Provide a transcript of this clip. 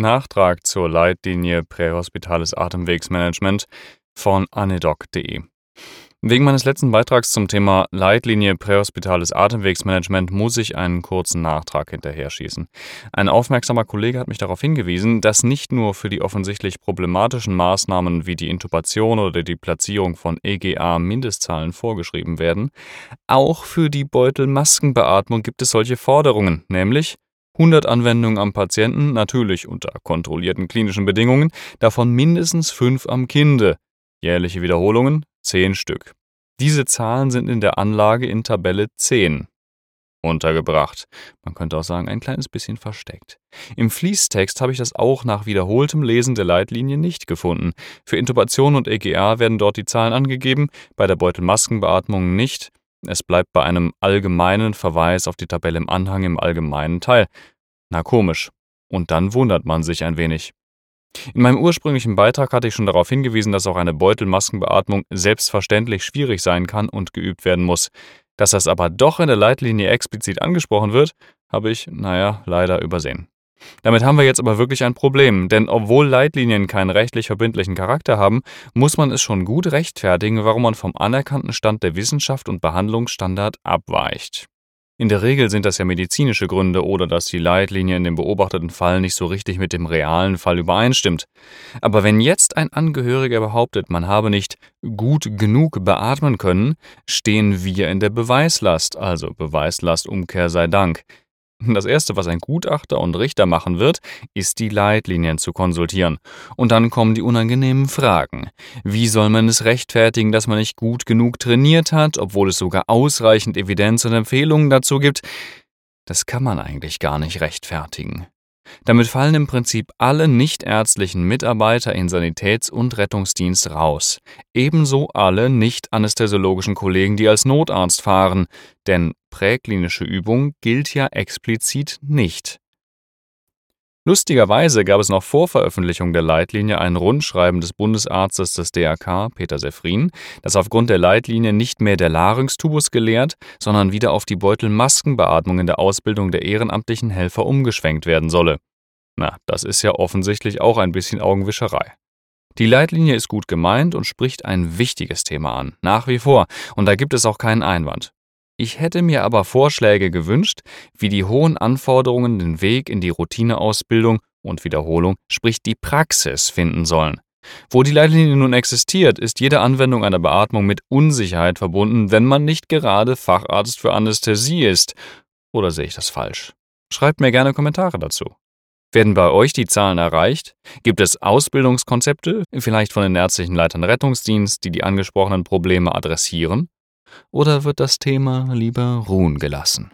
Nachtrag zur Leitlinie Prähospitales Atemwegsmanagement von anedoc.de. Wegen meines letzten Beitrags zum Thema Leitlinie prähospitales Atemwegsmanagement muss ich einen kurzen Nachtrag hinterher schießen. Ein aufmerksamer Kollege hat mich darauf hingewiesen, dass nicht nur für die offensichtlich problematischen Maßnahmen wie die Intubation oder die Platzierung von EGA Mindestzahlen vorgeschrieben werden, auch für die Beutelmaskenbeatmung gibt es solche Forderungen, nämlich 100 Anwendungen am Patienten, natürlich unter kontrollierten klinischen Bedingungen, davon mindestens 5 am Kinde. Jährliche Wiederholungen 10 Stück. Diese Zahlen sind in der Anlage in Tabelle 10 untergebracht. Man könnte auch sagen, ein kleines bisschen versteckt. Im Fließtext habe ich das auch nach wiederholtem Lesen der Leitlinie nicht gefunden. Für Intubation und EGA werden dort die Zahlen angegeben, bei der Beutelmaskenbeatmung nicht. Es bleibt bei einem allgemeinen Verweis auf die Tabelle im Anhang im allgemeinen Teil. Na komisch. Und dann wundert man sich ein wenig. In meinem ursprünglichen Beitrag hatte ich schon darauf hingewiesen, dass auch eine Beutelmaskenbeatmung selbstverständlich schwierig sein kann und geübt werden muss. Dass das aber doch in der Leitlinie explizit angesprochen wird, habe ich, naja, leider übersehen. Damit haben wir jetzt aber wirklich ein Problem, denn obwohl Leitlinien keinen rechtlich verbindlichen Charakter haben, muss man es schon gut rechtfertigen, warum man vom anerkannten Stand der Wissenschaft und Behandlungsstandard abweicht. In der Regel sind das ja medizinische Gründe oder dass die Leitlinie in dem beobachteten Fall nicht so richtig mit dem realen Fall übereinstimmt. Aber wenn jetzt ein Angehöriger behauptet, man habe nicht gut genug beatmen können, stehen wir in der Beweislast, also Beweislastumkehr sei Dank. Das Erste, was ein Gutachter und Richter machen wird, ist die Leitlinien zu konsultieren. Und dann kommen die unangenehmen Fragen. Wie soll man es rechtfertigen, dass man nicht gut genug trainiert hat, obwohl es sogar ausreichend Evidenz und Empfehlungen dazu gibt? Das kann man eigentlich gar nicht rechtfertigen. Damit fallen im Prinzip alle nichtärztlichen Mitarbeiter in Sanitäts- und Rettungsdienst raus, ebenso alle nicht anästhesiologischen Kollegen, die als Notarzt fahren, denn präklinische Übung gilt ja explizit nicht. Lustigerweise gab es noch vor Veröffentlichung der Leitlinie ein Rundschreiben des Bundesarztes des DRK, Peter Sefrin, das aufgrund der Leitlinie nicht mehr der Larynxtubus gelehrt, sondern wieder auf die Beutelmaskenbeatmung in der Ausbildung der ehrenamtlichen Helfer umgeschwenkt werden solle. Na, das ist ja offensichtlich auch ein bisschen Augenwischerei. Die Leitlinie ist gut gemeint und spricht ein wichtiges Thema an, nach wie vor, und da gibt es auch keinen Einwand. Ich hätte mir aber Vorschläge gewünscht, wie die hohen Anforderungen den Weg in die Routineausbildung und Wiederholung, sprich die Praxis, finden sollen. Wo die Leitlinie nun existiert, ist jede Anwendung einer Beatmung mit Unsicherheit verbunden, wenn man nicht gerade Facharzt für Anästhesie ist. Oder sehe ich das falsch? Schreibt mir gerne Kommentare dazu. Werden bei euch die Zahlen erreicht? Gibt es Ausbildungskonzepte, vielleicht von den ärztlichen Leitern Rettungsdienst, die die angesprochenen Probleme adressieren? Oder wird das Thema lieber ruhen gelassen?